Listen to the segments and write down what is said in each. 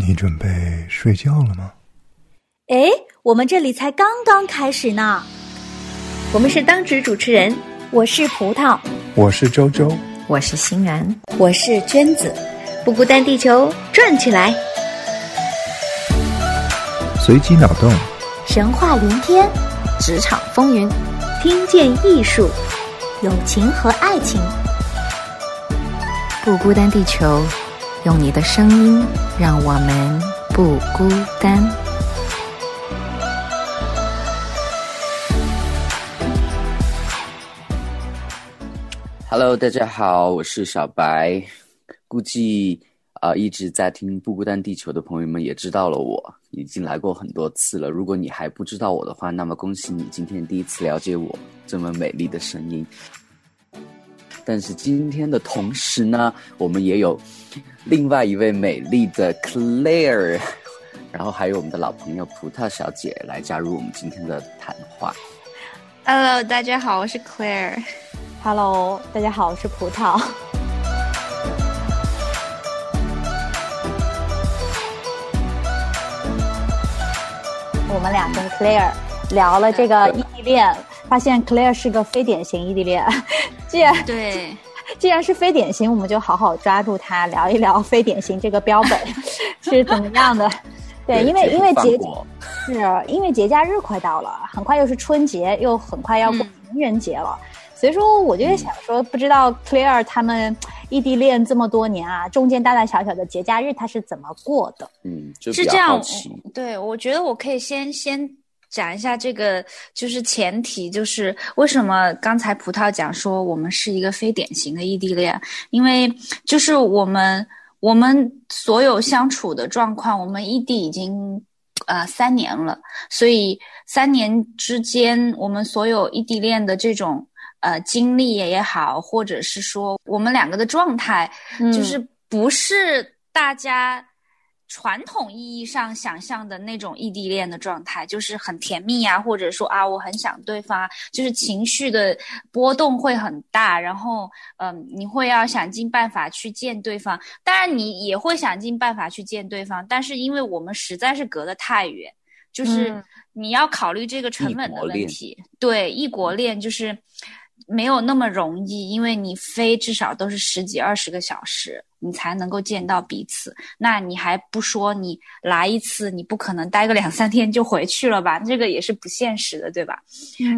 你准备睡觉了吗？哎，我们这里才刚刚开始呢。我们是当值主持人，我是葡萄，我是周周，我是欣然，我是娟子。不孤单，地球转起来，随机脑洞，神话连篇，职场风云，听见艺术，友情和爱情。不孤单，地球，用你的声音让我们不孤单。Hello，大家好，我是小白。估计啊、呃一直在听《不孤单地球》的朋友们也知道了我，已经来过很多次了。如果你还不知道我的话，那么恭喜你，今天第一次了解我这么美丽的声音。但是今天的同时呢，我们也有另外一位美丽的 Claire，然后还有我们的老朋友葡萄小姐来加入我们今天的谈话。Hello，大家好，我是 Claire。Hello，大家好，我是葡萄。我们俩跟 Claire 聊了这个异地恋，发现 Claire 是个非典型异地恋。既然对，既然是非典型，我们就好好抓住它，聊一聊非典型这个标本 是怎么样的。对，因为因为节 是因为节假日快到了，很快又是春节，又很快要过嗯情人节了，所以说我就在想说，不知道 Claire 他们异地恋这么多年啊，中间大大小小的节假日他是怎么过的？嗯，是这样。。对，我觉得我可以先先讲一下这个，就是前提，就是为什么刚才葡萄讲说我们是一个非典型的异地恋，因为就是我们我们所有相处的状况，我们异地已经呃三年了，所以三年之间，我们所有异地恋的这种呃经历也好，或者是说我们两个的状态，嗯就是不是大家传统意义上想象的那种异地恋的状态，就是很甜蜜啊，或者说啊我很想对方啊，就是情绪的波动会很大，然后嗯，你会要想尽办法去见对方，当然你也会想尽办法去见对方，但是因为我们实在是隔得太远，就是嗯你要考虑这个成本的问题，对，异国恋就是。没有那么容易，因为你飞至少都是十几二十个小时，你才能够见到彼此。那你还不说你来一次，你不可能待个两三天就回去了吧？这个也是不现实的，对吧？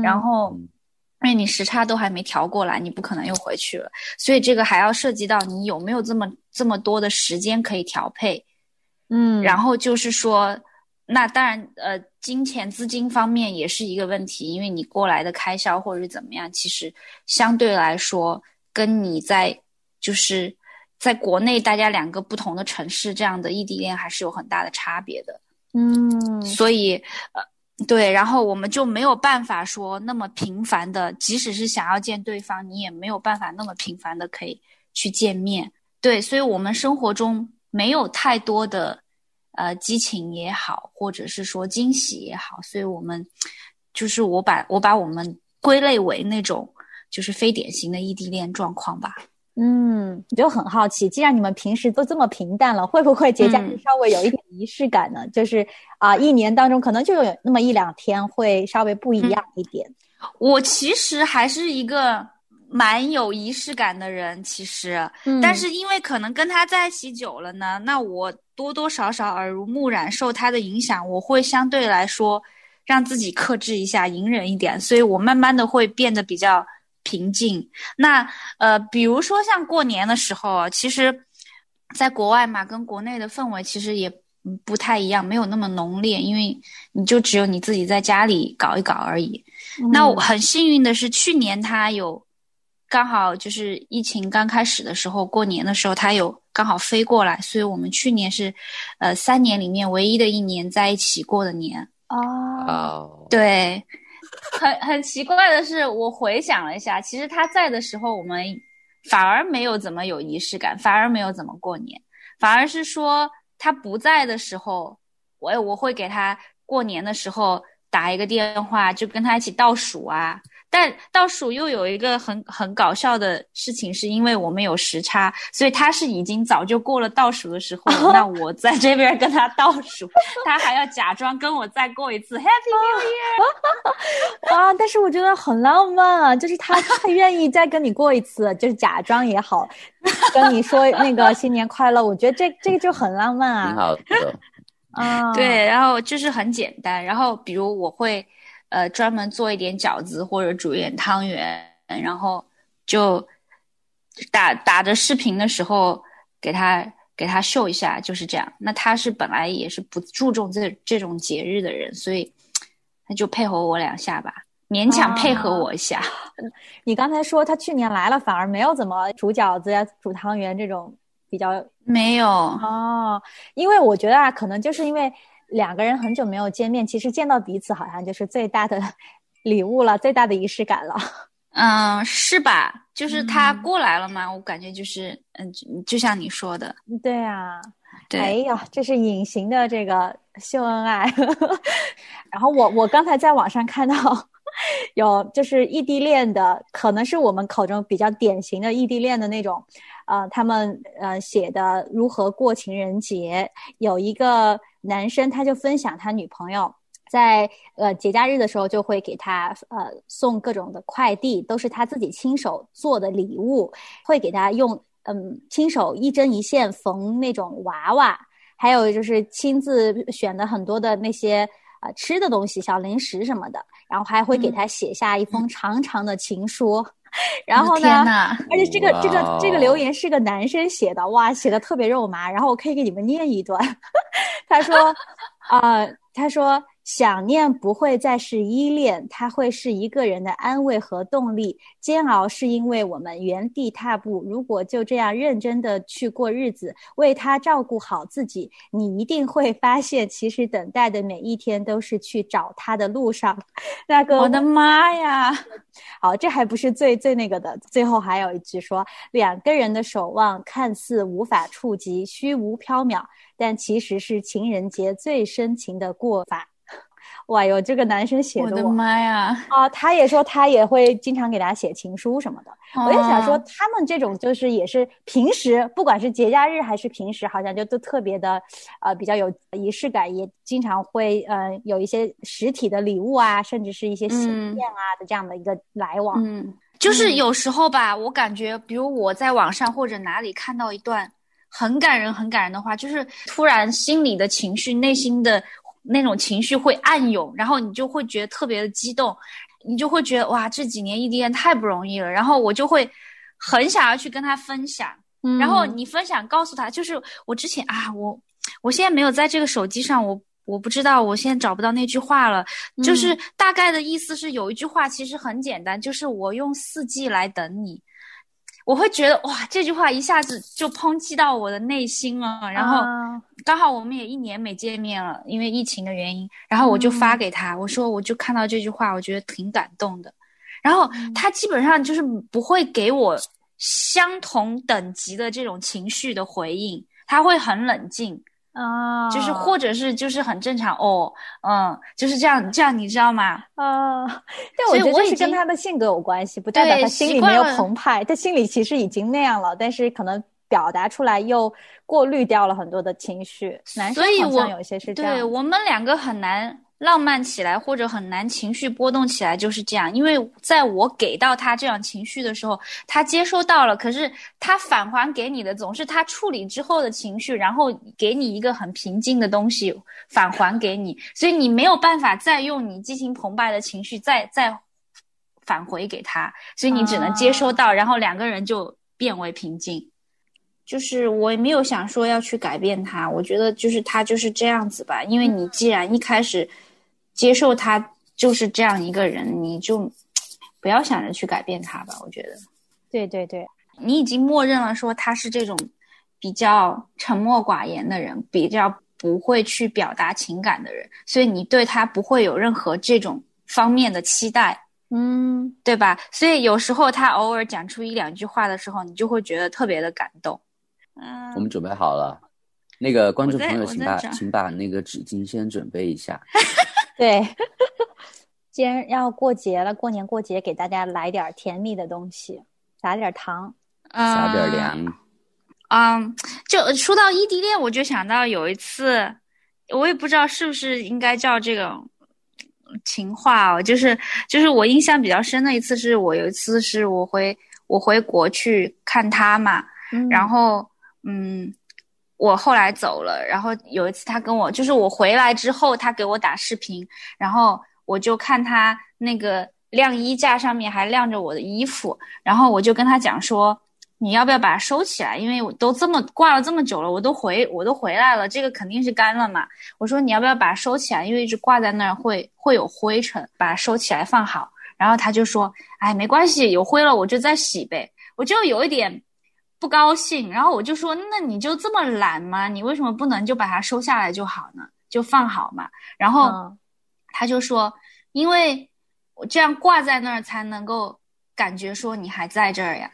然后，嗯因为你时差都还没调过来，你不可能又回去了，所以这个还要涉及到你有没有这么这么多的时间可以调配。嗯然后就是说，那当然，呃，金钱资金方面也是一个问题，因为你过来的开销或者是怎么样，其实相对来说，跟你在就是在国内大家两个不同的城市这样的异地恋还是有很大的差别的。嗯所以，呃，对，然后我们就没有办法说那么频繁的，即使是想要见对方，你也没有办法那么频繁的可以去见面。对，所以我们生活中没有太多的呃激情也好，或者是说惊喜也好，所以我们就是我把我把我们归类为那种就是非典型的异地恋状况吧。嗯，我就很好奇，既然你们平时都这么平淡了，会不会节假日嗯稍微有一点仪式感呢？就是啊、一年当中可能就有那么一两天会稍微不一样一点。我其实还是一个蛮有仪式感的人，其实，嗯但是因为可能跟他在一起久了呢，那我多多少少耳濡目染，受他的影响，我会相对来说让自己克制一下，隐忍一点，所以我慢慢的会变得比较平静。那呃，比如说像过年的时候啊，其实在国外嘛，跟国内的氛围其实也嗯不太一样，没有那么浓烈，因为你就只有你自己在家里搞一搞而已。那我很幸运的是，去年他有刚好就是疫情刚开始的时候，过年的时候他有刚好飞过来，所以我们去年是呃三年里面唯一的一年在一起过的年。哦，哦，对，很很奇怪的是，我回想了一下，其实他在的时候，我们反而没有怎么有仪式感，反而没有怎么过年，反而是说他不在的时候，我我会给他过年的时候打一个电话，就跟他一起倒数啊，但倒数又有一个很很搞笑的事情，是因为我们有时差，所以他是已经早就过了倒数的时候了。那我在这边跟他倒数，他还要假装跟我再过一次 Happy New Year。啊！但是我觉得很浪漫啊，就是他他愿意再跟你过一次，就是假装也好，跟你说那个新年快乐。我觉得这这个就很浪漫啊。挺好的。啊，对，然后就是很简单。然后比如我会。呃，专门做一点饺子或者煮一点汤圆，然后就打打着视频的时候给他给他秀一下，就是这样。那他是本来也是不注重这这种节日的人，所以他就配合我两下吧，勉强配合我一下。你刚才说他去年来了，反而没有怎么煮饺子呀、煮汤圆这种比较没有哦，因为我觉得啊，可能就是因为。两个人很久没有见面，其实见到彼此好像就是最大的 礼物了，最大的仪式感了。嗯，是吧？就是他过来了嘛，我感觉就是，嗯，就像你说的，对啊，对。哎呀，这是隐形的这个秀恩爱。然后我我刚才在网上看到有就是异地恋的，可能是我们口中比较典型的异地恋的那种，呃，他们呃写的如何过情人节，有一个。男生他就分享他女朋友在呃节假日的时候就会给他呃送各种的快递，都是他自己亲手做的礼物，会给他用嗯亲手一针一线缝那种娃娃，还有就是亲自选的很多的那些呃吃的东西、小零食什么的，然后还会给他写下一封长长的情书。然后呢？而且这个这个这个留言是个男生写的，哇，写的特别肉麻。然后我可以给你们念一段，他说，啊，他说。想念不会再是依恋，它会是一个人的安慰和动力。煎熬是因为我们原地踏步。如果就这样认真的去过日子，为他照顾好自己，你一定会发现，其实等待的每一天都是去找他的路上。那个，我的妈呀！好，这还不是最最那个的，最后还有一句说：两个人的守望看似无法触及，虚无缥缈，但其实是情人节最深情的过法。哇哟，这个男生写的，我的妈呀！啊，他也说他也会经常给大家写情书什么的。我也想说，他们这种就是也是平时，不管是节假日还是平时，好像就都特别的，呃，比较有仪式感，也经常会呃有一些实体的礼物啊，甚至是一些信件啊的这样的一个来往。嗯，就是有时候吧，我感觉，比如我在网上或者哪里看到一段很感人、很感人的话，就是突然心里的情绪、内心的。那种情绪会暗涌，然后你就会觉得特别的激动，你就会觉得哇，这几年异地恋太不容易了。然后我就会很想要去跟他分享，然后你分享告诉他，就是我之前啊，我我现在没有在这个手机上，我我不知道，我现在找不到那句话了。就是大概的意思是有一句话其实很简单，就是我用四季来等你。我会觉得哇，这句话一下子就抨击到我的内心了。然后刚好我们也一年没见面了，因为疫情的原因。然后我就发给他，我说我就看到这句话，我觉得挺感动的。然后他基本上就是不会给我相同等级的这种情绪的回应，他会很冷静。啊，就是或者是就是很正常哦，嗯，就是这样，这样你知道吗？啊，但我觉得这是跟他的性格有关系，不代表他心里没有澎湃，他心里其实已经那样了，但是可能表达出来又过滤掉了很多的情绪。男生好像有些是这样，对我们两个很难。浪漫起来或者很难情绪波动起来就是这样，因为在我给到他这样情绪的时候，他接收到了，可是他返还给你的总是他处理之后的情绪，然后给你一个很平静的东西返还给你，所以你没有办法再用你激情澎湃的情绪再再返回给他，所以你只能接收到，然后两个人就变为平静。就是我也没有想说要去改变他，我觉得就是他就是这样子吧，因为你既然一开始。接受他就是这样一个人，你就不要想着去改变他吧。我觉得，对对对，你已经默认了说他是这种比较沉默寡言的人，比较不会去表达情感的人，所以你对他不会有任何这种方面的期待，嗯，对吧？所以有时候他偶尔讲出一两句话的时候，你就会觉得特别的感动。嗯，我们准备好了，那个观众朋友，请把请把那个纸巾先准备一下。对，既然要过节了，过年过节给大家来点儿甜蜜的东西，撒点儿糖。撒点嗯粮。嗯，就说到异地恋，我就想到有一次，我也不知道是不是应该叫这种情话哦，就是就是我印象比较深的一次，是我有一次是我回我回国去看他嘛，嗯然后嗯，我后来走了，然后有一次他跟我，就是我回来之后，他给我打视频，然后我就看他那个晾衣架上面还晾着我的衣服，然后我就跟他讲说，你要不要把它收起来？因为我都这么挂了这么久了，我都回我都回来了，这个肯定是干了嘛。我说你要不要把它收起来？因为一直挂在那儿会会有灰尘，把它收起来放好。然后他就说，哎，没关系，有灰了我就再洗呗。我就有一点不高兴，然后我就说，那你就这么懒吗？你为什么不能就把它收下来就好呢？就放好嘛。然后。嗯他就说，因为我这样挂在那儿才能够感觉说你还在这儿呀。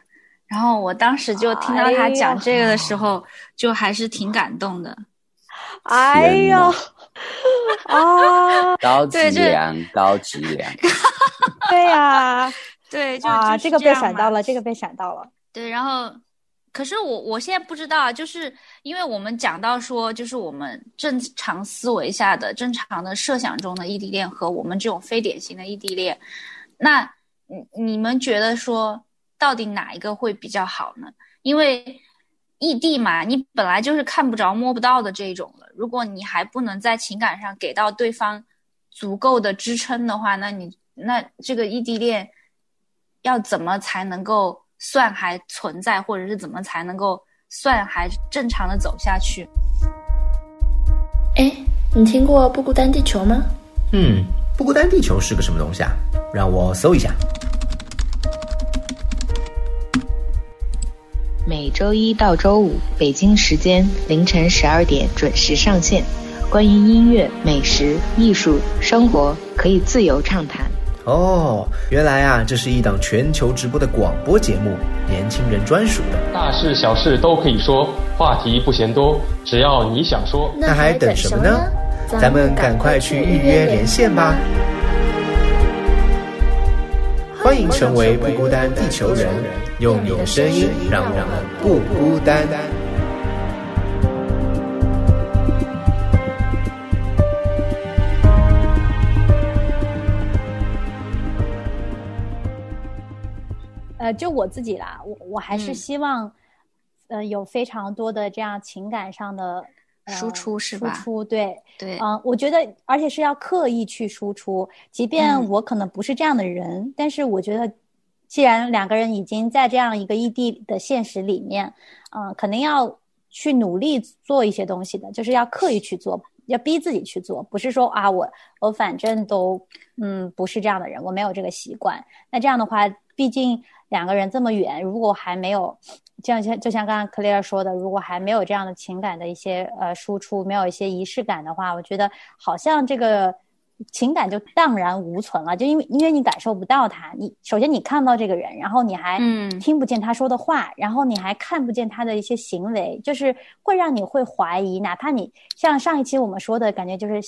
然后我当时就听到他讲这个的时候，就还是挺感动的。哎天呦 啊，高级粮，高级粮。对呀，对，就啊，就是这个被闪到了，这个被闪到了。对，然后，可是我我现在不知道，就是因为我们讲到说，就是我们正常思维下的、正常的设想中的异地恋和我们这种非典型的异地恋，那你你们觉得说，到底哪一个会比较好呢？因为异地嘛，你本来就是看不着、摸不到的这种了，如果你还不能在情感上给到对方足够的支撑的话，那你那这个异地恋要怎么才能够算还存在，或者是怎么才能够算还正常的走下去？哎，你听过《不孤单地球》吗？嗯，不孤单地球是个什么东西啊？让我搜一下。每周一到周五，北京时间凌晨十二点准时上线。关于音乐、美食、艺术、生活，可以自由畅谈。哦，原来啊，这是一档全球直播的广播节目，年轻人专属的。大事小事都可以说，话题不嫌多，只要你想说。那还等什么呢？咱们赶快去预约连线吧！欢迎成为不孤单地球人，用你的声音让我们不孤单。呃，就我自己啦，我我还是嗯。希望，呃，有非常多的这样情感上的、呃、输出是吧输出对，对，嗯、我觉得，而且是要刻意去输出，即便嗯。我可能不是这样的人，但是我觉得，既然两个人已经在这样一个异地的现实里面，嗯、肯定要去努力做一些东西的，就是要刻意去做，要逼自己去做，不是说啊，我我反正都嗯不是这样的人，我没有这个习惯。那这样的话，毕竟两个人这么远，如果还没有，就像就像刚刚 Claire 说的，如果还没有这样的情感的一些呃输出，没有一些仪式感的话，我觉得好像这个情感就荡然无存了。就因为因为你感受不到他，你首先你看不到这个人，然后你还嗯听不见他说的话，然后你还看不见他的一些行为，就是会让你会怀疑。哪怕你像上一期我们说的感觉，就是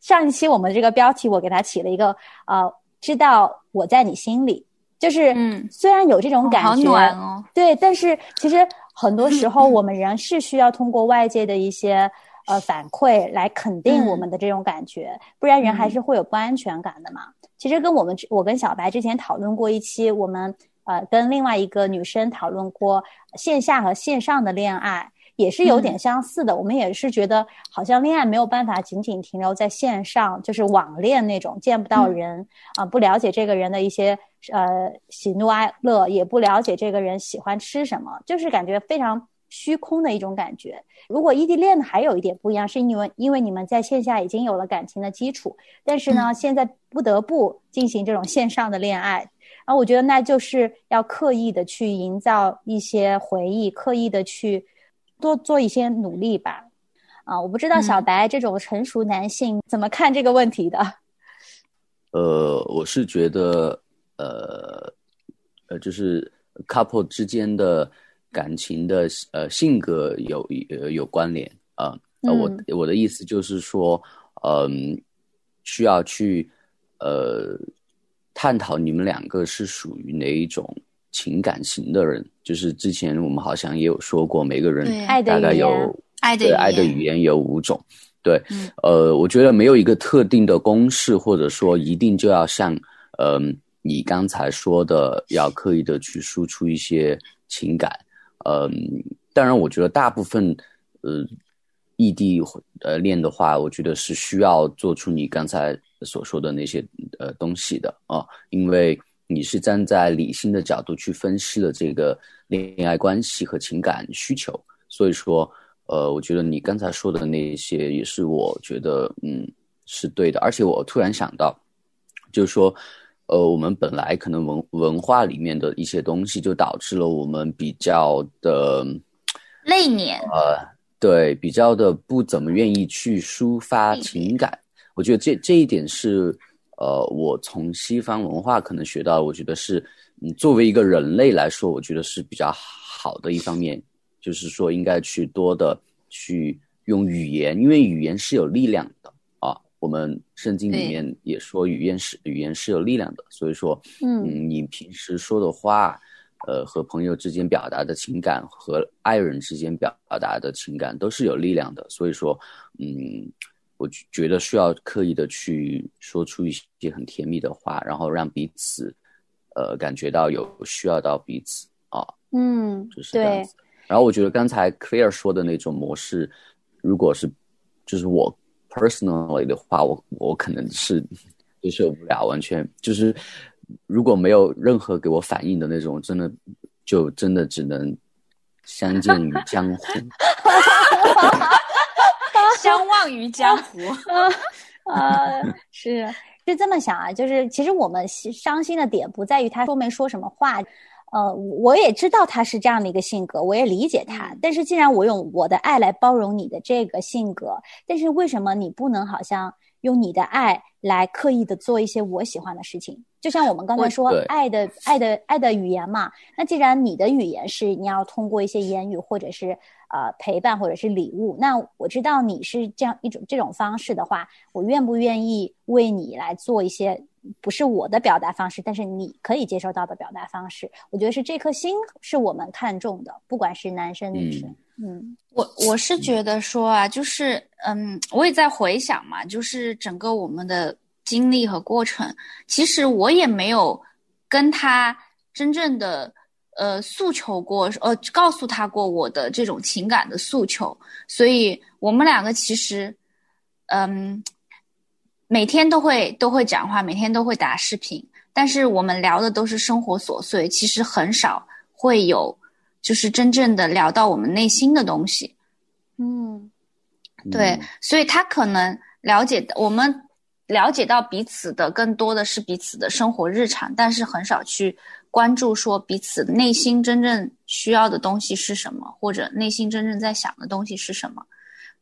上一期我们这个标题我给他起了一个呃，知道我在你心里。就是，嗯。虽然有这种感觉，好暖哦，对，但是其实很多时候我们人是需要通过外界的一些呃反馈来肯定我们的这种感觉，不然人还是会有不安全感的嘛。其实跟我们我跟小白之前讨论过一期，我们呃跟另外一个女生讨论过线下和线上的恋爱。也是有点相似的，我们也是觉得好像恋爱没有办法仅仅停留在线上，就是网恋那种见不到人啊、不了解这个人的一些呃喜怒哀乐，也不了解这个人喜欢吃什么，就是感觉非常虚空的一种感觉。如果异地恋还有一点不一样，是因为因为你们在线下已经有了感情的基础，但是呢，现在不得不进行这种线上的恋爱。啊，我觉得那就是要刻意的去营造一些回忆，刻意的去多做一些努力吧。啊，我不知道小白这种成熟男性怎么看这个问题的。呃，我是觉得，呃，呃，就是 couple 之间的感情的呃性格有呃有关联啊。呃，我嗯我的意思就是说，嗯、需要去呃，探讨你们两个是属于哪一种情感型的人。就是之前我们好像也有说过，每个人大概有爱的爱的语言有五种。对，嗯呃，我觉得没有一个特定的公式，或者说一定就要像，嗯、你刚才说的，要刻意的去输出一些情感。嗯、当然，我觉得大部分，呃，异地呃恋的话，我觉得是需要做出你刚才所说的那些呃东西的啊，因为你是站在理性的角度去分析了这个恋爱关系和情感需求，所以说，呃，我觉得你刚才说的那些也是我觉得嗯是对的，而且我突然想到，就是说，呃，我们本来可能文文化里面的一些东西，就导致了我们比较的内敛，呃，对，比较的不怎么愿意去抒发情感。我觉得这这一点是，呃，我从西方文化可能学到，我觉得是，嗯，作为一个人类来说，我觉得是比较好的一方面，就是说应该去多的去用语言，因为语言是有力量的啊。我们圣经里面也说语言是语言是有力量的，所以说，嗯嗯，你平时说的话，呃，和朋友之间表达的情感，和爱人之间表达的情感都是有力量的。所以说，嗯，我觉觉得需要刻意的去说出一些很甜蜜的话，然后让彼此，呃，感觉到有需要到彼此啊，嗯就是这样子。然后我觉得刚才 Claire 说的那种模式，如果是就是我 personally 的话，我我可能是接受不了，完全就是如果没有任何给我反应的那种，真的就真的只能相见于江湖。相忘于江湖。呃，是是这么想啊，就是其实我们伤心的点不在于他说没说什么话，呃，我也知道他是这样的一个性格，我也理解他。嗯但是既然我用我的爱来包容你的这个性格，但是为什么你不能好像用你的爱来刻意的做一些我喜欢的事情？就像我们刚才说爱的爱的爱的语言嘛，那既然你的语言是你要通过一些言语或者是呃陪伴或者是礼物，那我知道你是这样一种这种方式的话，我愿不愿意为你来做一些不是我的表达方式，但是你可以接受到的表达方式？我觉得是这颗心是我们看重的，不管是男生女生，嗯嗯。我我是觉得说啊，就是嗯，我也在回想嘛，就是整个我们的经历和过程，其实我也没有跟他真正的呃诉求过，呃告诉他过我的这种情感的诉求，所以我们两个其实嗯每天都会都会讲话，每天都会打视频，但是我们聊的都是生活琐碎，其实很少会有就是真正的聊到我们内心的东西。嗯对嗯，所以他可能了解我们了解到彼此的更多的是彼此的生活日常，但是很少去关注说彼此内心真正需要的东西是什么，或者内心真正在想的东西是什么。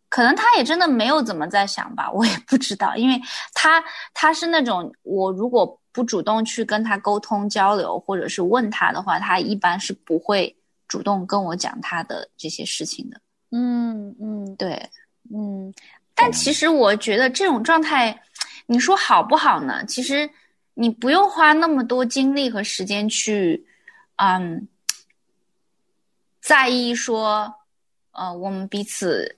可能他也真的没有怎么在想吧，我也不知道，因为他他是那种我如果不主动去跟他沟通交流，或者是问他的话，他一般是不会主动跟我讲他的这些事情的。嗯嗯对，嗯但其实我觉得这种状态，你说好不好呢？其实你不用花那么多精力和时间去，嗯，在意说，呃，我们彼此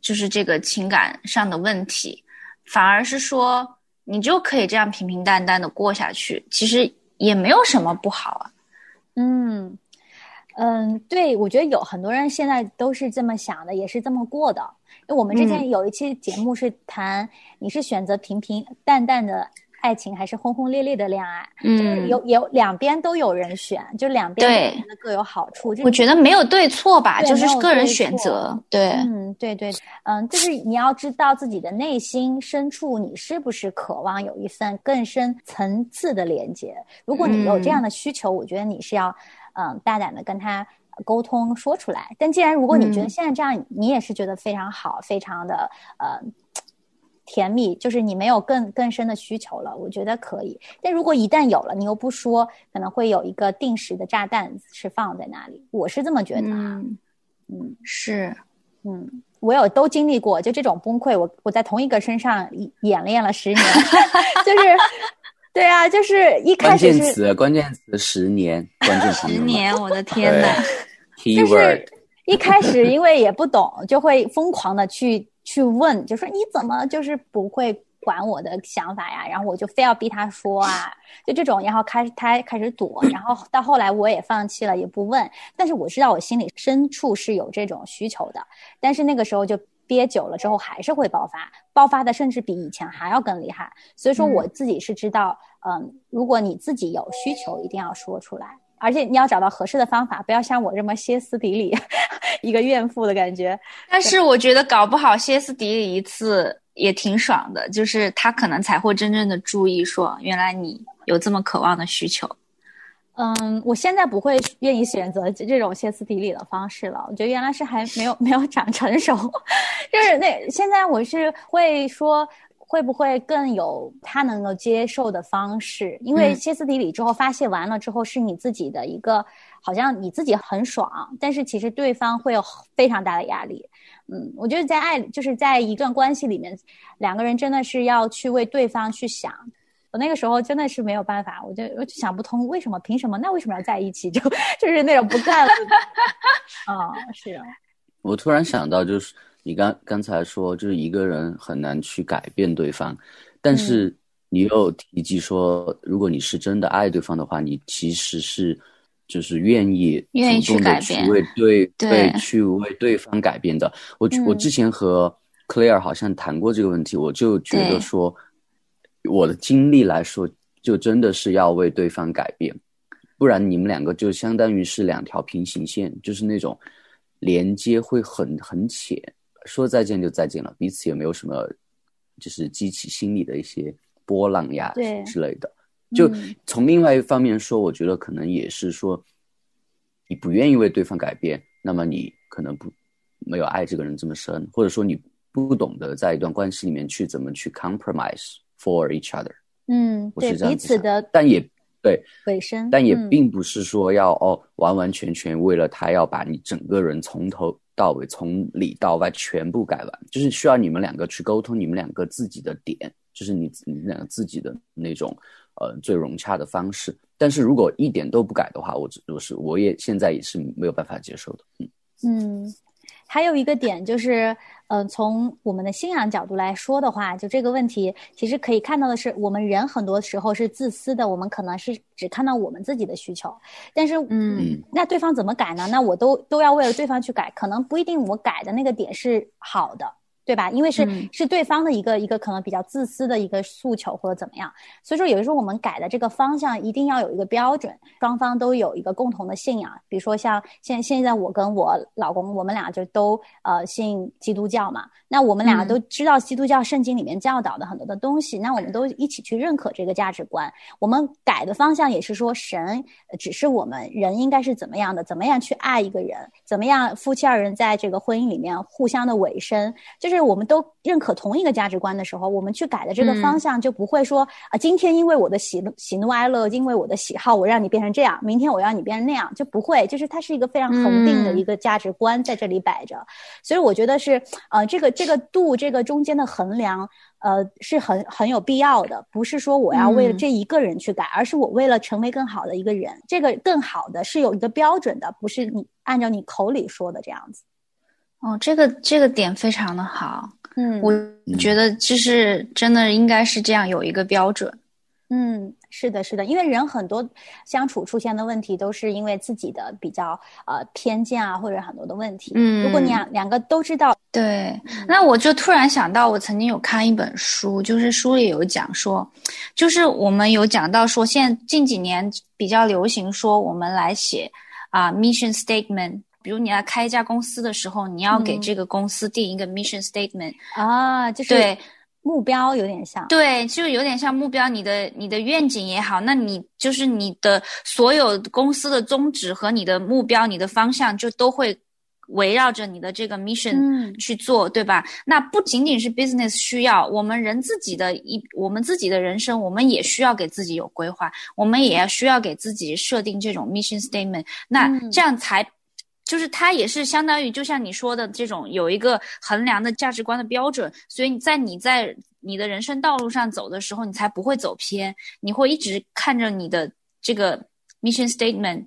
就是这个情感上的问题，反而是说你就可以这样平平淡淡的过下去，其实也没有什么不好啊。嗯嗯，对，我觉得有很多人现在都是这么想的，也是这么过的。因为我们之前有一期节目是谈你是选择平平淡淡的爱情，还是轰轰烈烈的恋爱？就是有有两边都有人选，就两边都各有好处。我觉得没有对错吧，对就是个人选择。对，嗯，对对，嗯，就是你要知道自己的内心深处，你是不是渴望有一份更深层次的连接？如果你有这样的需求，我觉得你是要，嗯，大胆的跟他沟通说出来。但既然如果你觉得嗯现在这样，你也是觉得非常好，非常的呃甜蜜，就是你没有更更深的需求了，我觉得可以。但如果一旦有了，你又不说，可能会有一个定时的炸弹是放在那里。我是这么觉得啊，嗯，嗯是。嗯，我有都经历过，就这种崩溃，我我在同一个身上演练了十年，就是对啊，就是一开始关键词，关键词十年，关键词十年，我的天呐，keyword 一开始因为也不懂，就会疯狂的去去问，就说你怎么就是不会管我的想法呀？然后我就非要逼他说啊，就这种，然后开始他开始躲，然后到后来我也放弃了，也不问。但是我知道我心里深处是有这种需求的，但是那个时候就。憋久了之后还是会爆发，爆发的甚至比以前还要更厉害。所以说我自己是知道，嗯，如果你自己有需求，一定要说出来。而且你要找到合适的方法，不要像我这么歇斯底里，一个怨妇的感觉。但是我觉得搞不好歇斯底里一次也挺爽的，就是他可能才会真正的注意说，原来你有这么渴望的需求。嗯，我现在不会愿意选择这种歇斯底里的方式了。我觉得原来是还没有 没有长成熟，就是那现在我是会说。会不会更有他能够接受的方式？因为歇斯底里之后发泄完了之后，是你自己的一个，好像你自己很爽，但是其实对方会有非常大的压力。嗯，我觉得在爱，就是在一段关系里面，两个人真的是要去为对方去想。我那个时候真的是没有办法，我就我就想不通，为什么？凭什么？那为什么要在一起？就就是那种不干了。啊、哦，是啊。我突然想到，就是你刚刚才说，就是一个人很难去改变对方，但是你又提及说，如果你是真的爱对方的话，你其实是就是愿意愿意主动的去为对对去为对方改变的。我、嗯、我之前和 Claire 好像谈过这个问题，我就觉得说，我的经历来说，就真的是要为对方改变，不然你们两个就相当于是两条平行线，就是那种。连接会很很浅，说再见就再见了，彼此也没有什么，就是激起心里的一些波浪呀之类的。就从另外一方面说，我觉得可能也是说，你不愿意为对方改变，那么你可能不没有爱这个人这么深，或者说你不懂得在一段关系里面去怎么去 compromise for each other。嗯，对彼此的，但也。对，尾声，但也并不是说要、嗯、哦完完全全为了他要把你整个人从头到尾从里到外全部改完，就是需要你们两个去沟通，你们两个自己的点，就是你你们两个自己的那种呃最融洽的方式。但是如果一点都不改的话，我我是我也现在也是没有办法接受的。嗯嗯，还有一个点就是。嗯、呃，从我们的信仰角度来说的话，就这个问题，其实可以看到的是，我们人很多时候是自私的，我们可能是只看到我们自己的需求，但是，嗯，那对方怎么改呢？那我都都要为了对方去改，可能不一定我改的那个点是好的。对吧？因为是、嗯、是对方的一个一个可能比较自私的一个诉求或者怎么样，所以说有的时候我们改的这个方向一定要有一个标准，双方都有一个共同的信仰。比如说像现现在我跟我老公，我们俩就都呃信基督教嘛，那我们俩都知道基督教圣经里面教导的很多的东西，嗯、那我们都一起去认可这个价值观。我们改的方向也是说神只是我们人应该是怎么样的，怎么样去爱一个人，怎么样夫妻二人在这个婚姻里面互相的委身，就是。我们都认可同一个价值观的时候，我们去改的这个方向就不会说啊、今天因为我的喜怒喜怒哀乐，因为我的喜好，我让你变成这样，明天我让你变成那样，就不会，就是它是一个非常恒定的一个价值观在这里摆着。嗯、所以我觉得是呃，这个这个度，这个中间的衡量，呃，是很很有必要的。不是说我要为了这一个人去改，嗯、而是我为了成为更好的一个人。这个更好的是有一个标准的，不是你按照你口里说的这样子。哦，这个这个点非常的好。嗯，我觉得就是真的应该是这样有一个标准。嗯，是的，是的，因为人很多相处出现的问题都是因为自己的比较呃偏见啊，或者很多的问题。嗯，如果你两两个都知道，对，那我就突然想到，我曾经有看一本书，就是书里有讲说，就是我们有讲到说，现在近几年比较流行说，我们来写啊、uh, mission statement。比如你要开一家公司的时候，你要给这个公司定一个 mission statement、嗯、啊，就是对目标有点像，对，就有点像目标，你的你的愿景也好，那你就是你的所有公司的宗旨和你的目标、你的方向就都会围绕着你的这个 mission 去做，嗯、对吧？那不仅仅是 business 需要，我们人自己的一我们自己的人生，我们也需要给自己有规划，我们也要需要给自己设定这种 mission statement，那这样才。就是它也是相当于，就像你说的这种有一个衡量的价值观的标准，所以你在你在你的人生道路上走的时候，你才不会走偏，你会一直看着你的这个 mission statement，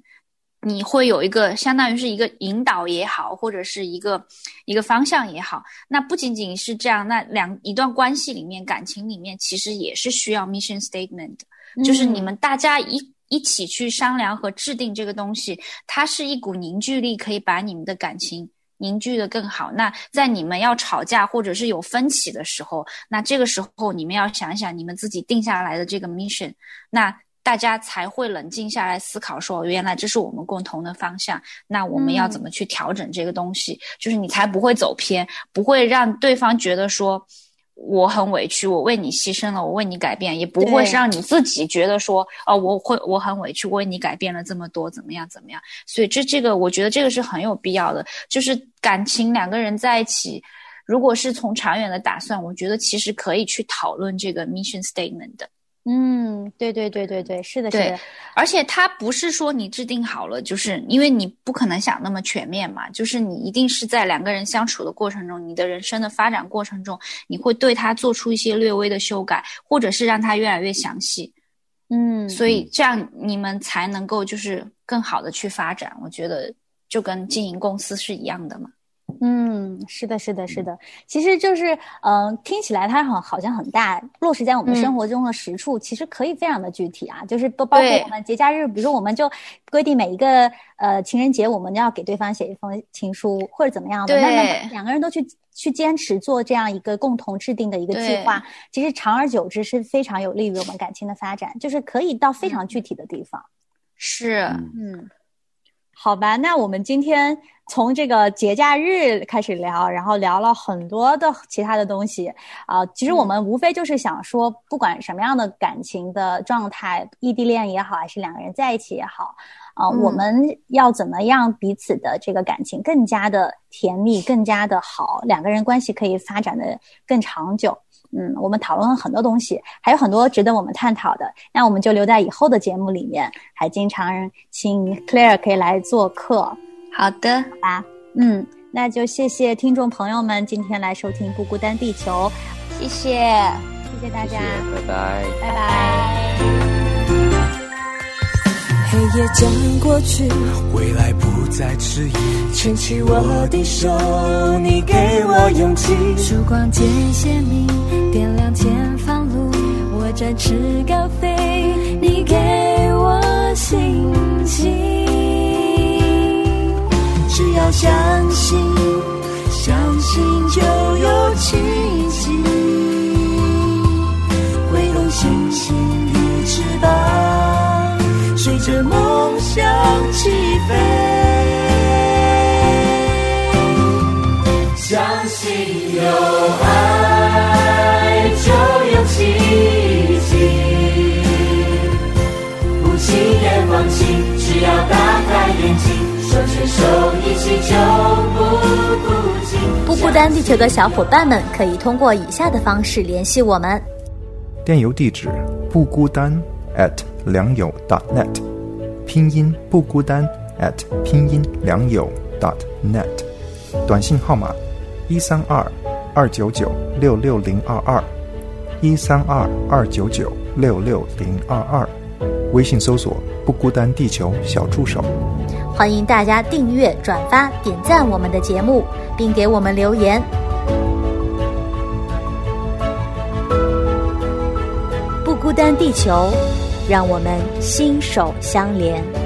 你会有一个相当于是一个引导也好，或者是一个一个方向也好。那不仅仅是这样，那两一段关系里面、感情里面，其实也是需要 mission statement 的，就是你们大家一。一起去商量和制定这个东西，它是一股凝聚力，可以把你们的感情凝聚的更好。那在你们要吵架或者是有分歧的时候，那这个时候你们要想想你们自己定下来的这个 mission，那大家才会冷静下来思考，说原来这是我们共同的方向。那我们要怎么去调整这个东西？就是你才不会走偏，不会让对方觉得说。我很委屈，我为你牺牲了，我为你改变，也不会是让你自己觉得说，哦，我会我很委屈，我为你改变了这么多，怎么样怎么样？所以这这个，我觉得这个是很有必要的。就是感情两个人在一起，如果是从长远的打算，我觉得其实可以去讨论这个 mission statement 的。嗯，对对对对对，是的，是的。而且它不是说你制定好了，就是因为你不可能想那么全面嘛。就是你一定是在两个人相处的过程中，你的人生的发展过程中，你会对他做出一些略微的修改，或者是让他越来越详细。嗯，所以这样你们才能够就是更好的去发展。我觉得就跟经营公司是一样的嘛。嗯，是的，是的，是的，其实就是，嗯，听起来它很好像很大，落实在我们生活中的实处，其实可以非常的具体啊，就是包包括我们节假日，比如说我们就规定每一个呃情人节，我们要给对方写一封情书或者怎么样的，那那两个人都去去坚持做这样一个共同制定的一个计划，其实长而久之是非常有利于我们感情的发展，就是可以到非常具。体的地方。是，嗯。好吧，那我们今天从这个节假日开始聊，然后聊了很多的其他的东西啊。其实我们无非就是想说，不管什么样的感情的状态，异地恋也好，还是两个人在一起也好，啊，我们要怎么样彼此的这个感情更加的甜蜜，更加的好，两个人关系可以发展的更长久。嗯，我们讨论了很多东西，还有很多值得我们探讨的。那我们就留在以后的节目里面，还经常请 Claire 可以来做客。好的，好吧。嗯，那就谢谢听众朋友们今天来收听《不孤单地球》，谢谢，谢谢大家，拜拜，拜拜。黑夜将过去，未来不再迟疑。牵起我的手，你给我勇气。曙光渐鲜明，点亮前方路。我展翅高飞，你给我信心。只要相信，相信就有奇迹。挥动星星的翅膀。随着梦想起飞，相信有爱就有奇迹，不轻言放弃，只要打开眼睛，手牵手一起就不孤寂。不孤单地球的小伙伴们，可以通过以下的方式联系我们：电邮地址不孤单。at 良友 dot net，拼音不孤单 at 拼音良友 dot net，短信号码一三二二九九六六零二二一三二二九九六六零二二，微信搜索不孤单地球小助手。欢迎大家订阅、转发、点赞我们的节目，并给我们留言。不孤单地球。让我们心手相连。